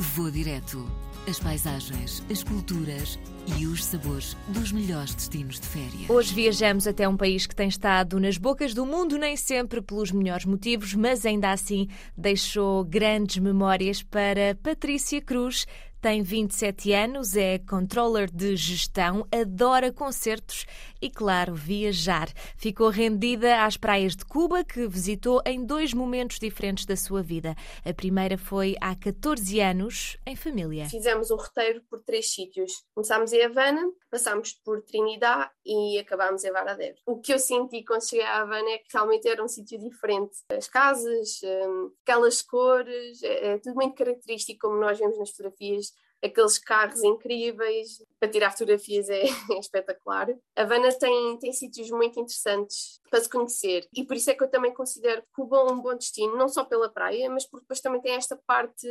Vou direto. As paisagens, as culturas e os sabores dos melhores destinos de férias. Hoje viajamos até um país que tem estado nas bocas do mundo, nem sempre pelos melhores motivos, mas ainda assim deixou grandes memórias para Patrícia Cruz, tem 27 anos, é controller de gestão, adora concertos e, claro, viajar. Ficou rendida às praias de Cuba, que visitou em dois momentos diferentes da sua vida. A primeira foi há 14 anos, em família. Fizemos um roteiro por três sítios. Começámos em Havana, passámos por Trinidad e acabámos em Varadero. O que eu senti quando cheguei a Havana é que realmente era um sítio diferente. As casas, hum, aquelas cores, é, é tudo muito característico como nós vemos nas fotografias aqueles carros incríveis, para tirar fotografias é, é espetacular. A Havana tem, tem sítios muito interessantes para se conhecer e por isso é que eu também considero Cuba um bom destino, não só pela praia, mas porque depois também tem esta parte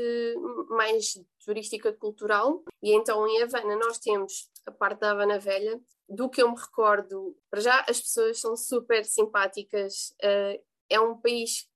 mais turística cultural. E então em Havana nós temos a parte da Havana Velha, do que eu me recordo, para já as pessoas são super simpáticas, uh, é um país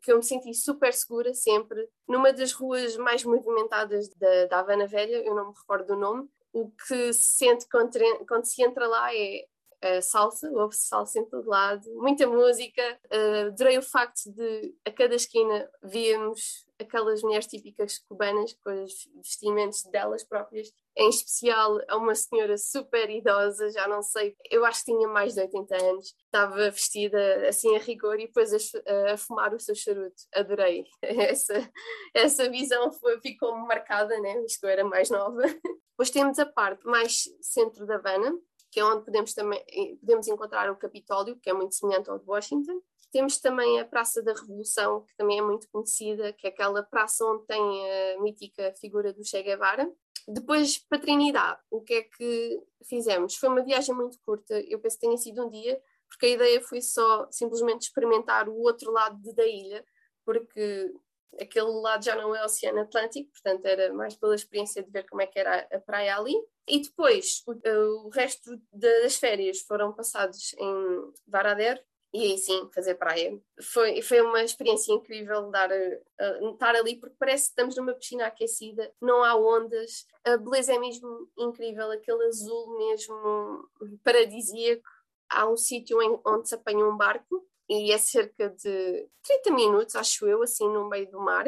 que eu me senti super segura sempre. Numa das ruas mais movimentadas da, da Havana Velha, eu não me recordo do nome, o que se sente quando, quando se entra lá é a salsa, ouve-se salsa em todo lado, muita música. Uh, adorei o facto de a cada esquina víamos aquelas mulheres típicas cubanas com os vestimentos delas próprias. Em especial a uma senhora super idosa, já não sei, eu acho que tinha mais de 80 anos, estava vestida assim a rigor e depois a, a fumar o seu charuto. Adorei. Essa, essa visão foi, ficou marcada, né? Isto era mais nova. Depois temos a parte mais centro da Havana, que é onde podemos também podemos encontrar o Capitólio, que é muito semelhante ao de Washington. Temos também a Praça da Revolução, que também é muito conhecida, que é aquela praça onde tem a mítica figura do Che Guevara. Depois, para Trinidad, o que é que fizemos? Foi uma viagem muito curta, eu penso que tenha sido um dia, porque a ideia foi só simplesmente experimentar o outro lado da ilha, porque aquele lado já não é Oceano Atlântico, portanto era mais pela experiência de ver como é que era a praia ali. E depois, o, o resto das férias foram passados em Varadero, e aí sim, fazer praia. Foi, foi uma experiência incrível dar, uh, estar ali, porque parece que estamos numa piscina aquecida, não há ondas, a beleza é mesmo incrível, aquele azul mesmo paradisíaco. Há um sítio onde se apanha um barco e é cerca de 30 minutos, acho eu, assim no meio do mar.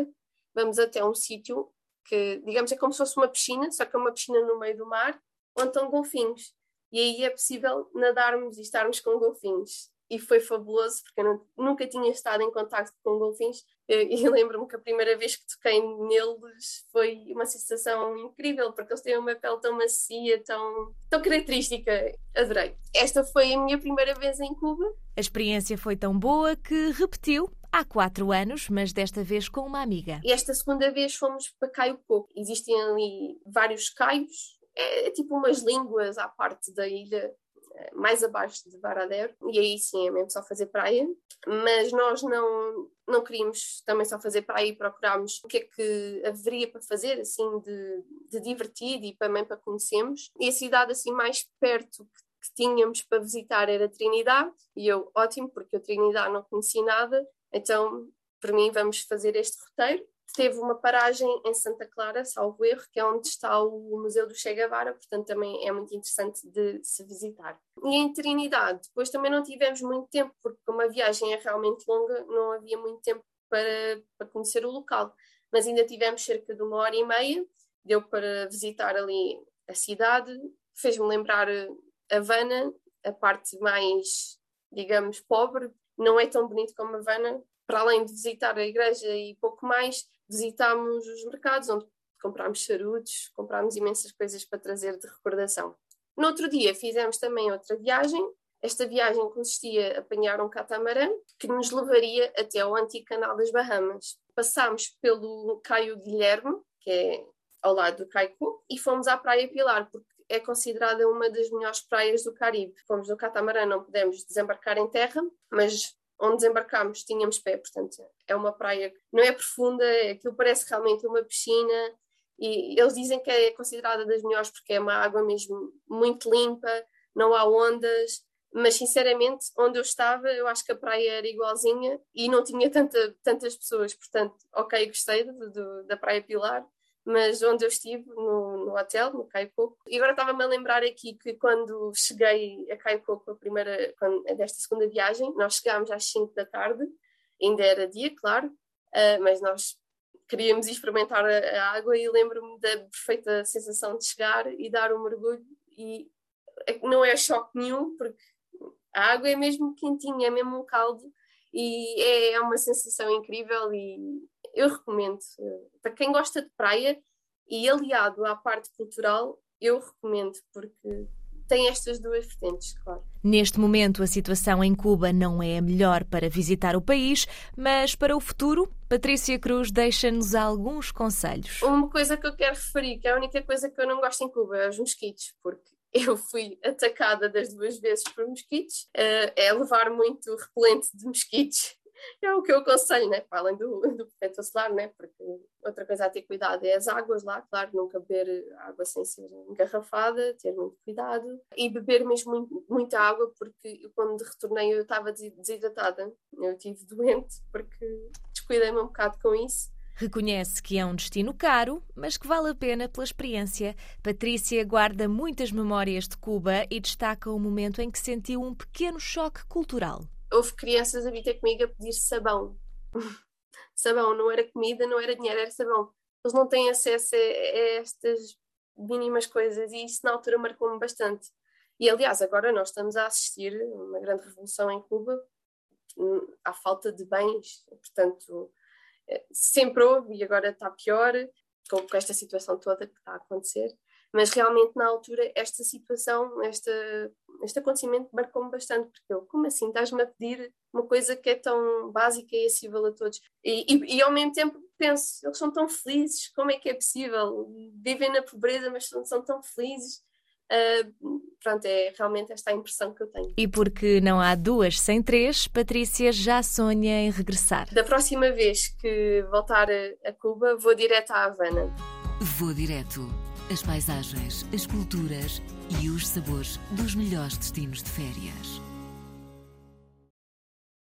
Vamos até um sítio que, digamos, é como se fosse uma piscina, só que é uma piscina no meio do mar, onde estão golfinhos. E aí é possível nadarmos e estarmos com golfinhos e foi fabuloso porque eu não, nunca tinha estado em contato com golfinhos e, lembro-me que a primeira vez que toquei neles foi uma sensação incrível porque eles têm uma pele tão macia, tão, tão característica. Adorei. Esta foi a minha primeira vez em Cuba. A experiência foi tão boa que repetiu há quatro anos, mas desta vez com uma amiga. E esta segunda vez fomos para Caio Coco. Existem ali vários caios, é, é tipo umas línguas à parte da ilha mais abaixo de Varadero, e aí sim é mesmo só fazer praia, mas nós não, não queríamos também só fazer praia e procurámos o que é que haveria para fazer, assim, de, de divertido e também para conhecermos. E a cidade assim mais perto que, que tínhamos para visitar era Trinidade, e eu, ótimo, porque eu Trinidade não conheci nada, então, para mim, vamos fazer este roteiro teve uma paragem em Santa Clara, salvo erro, que é onde está o Museu do Che Guevara, portanto também é muito interessante de se visitar. E em Trinidade, depois também não tivemos muito tempo, porque como a viagem é realmente longa, não havia muito tempo para, para conhecer o local, mas ainda tivemos cerca de uma hora e meia, deu para visitar ali a cidade, fez-me lembrar Havana, a parte mais, digamos, pobre, não é tão bonito como Havana, para além de visitar a igreja e pouco mais, visitámos os mercados, onde comprámos charutos, comprámos imensas coisas para trazer de recordação. No outro dia fizemos também outra viagem. Esta viagem consistia em apanhar um catamarã que nos levaria até ao antigo canal das Bahamas. Passámos pelo Caio Guilherme, que é ao lado do Caico, e fomos à Praia Pilar, porque é considerada uma das melhores praias do Caribe. Fomos no catamarã, não pudemos desembarcar em terra, mas onde desembarcámos tínhamos pé, portanto é uma praia que não é profunda, aquilo parece realmente uma piscina e eles dizem que é considerada das melhores porque é uma água mesmo muito limpa, não há ondas, mas sinceramente onde eu estava eu acho que a praia era igualzinha e não tinha tanta, tantas pessoas, portanto ok, gostei do, do, da Praia Pilar, mas onde eu estive, no, no hotel, no Caio Coco. E agora estava-me a lembrar aqui que quando cheguei a Caio Coco, a primeira, quando, desta segunda viagem, nós chegámos às 5 da tarde, ainda era dia, claro, uh, mas nós queríamos experimentar a, a água e lembro-me da perfeita sensação de chegar e dar um mergulho e é não é choque nenhum, porque a água é mesmo quentinha, é mesmo um caldo e é, é uma sensação incrível e eu recomendo. Para quem gosta de praia e aliado à parte cultural, eu recomendo, porque tem estas duas vertentes, claro. Neste momento, a situação em Cuba não é a melhor para visitar o país, mas para o futuro, Patrícia Cruz deixa-nos alguns conselhos. Uma coisa que eu quero referir, que é a única coisa que eu não gosto em Cuba, é os mosquitos, porque eu fui atacada das duas vezes por mosquitos, uh, é levar muito repelente de mosquitos é o que eu aconselho, né? Para além do, do protetor solar, né? Porque outra coisa a ter cuidado é as águas lá, claro, nunca beber água sem ser engarrafada, ter muito cuidado e beber mesmo muito, muita água, porque eu, quando retornei eu estava desidratada, eu estive doente porque descuidei-me um bocado com isso. Reconhece que é um destino caro, mas que vale a pena pela experiência. Patrícia guarda muitas memórias de Cuba e destaca o momento em que sentiu um pequeno choque cultural houve crianças a vir ter comigo a pedir sabão. sabão, não era comida, não era dinheiro, era sabão. Eles não têm acesso a, a estas mínimas coisas e isso na altura marcou-me bastante. E aliás, agora nós estamos a assistir uma grande revolução em Cuba hum, à falta de bens, portanto, eh, sempre houve e agora está pior com esta situação toda que está a acontecer. Mas realmente na altura esta situação, esta, este acontecimento marcou-me bastante, porque eu, como assim, estás-me a pedir uma coisa que é tão básica e acessível a todos? E, e, e, ao mesmo tempo penso, eles são tão felizes, como é que é possível? Vivem na pobreza, mas são, são tão felizes. Uh, pronto, é realmente esta a impressão que eu tenho. E porque não há duas sem três, Patrícia já sonha em regressar. Da próxima vez que voltar a, a Cuba, vou direto à Havana. Vou direto as paisagens, as culturas e os sabores dos melhores destinos de férias.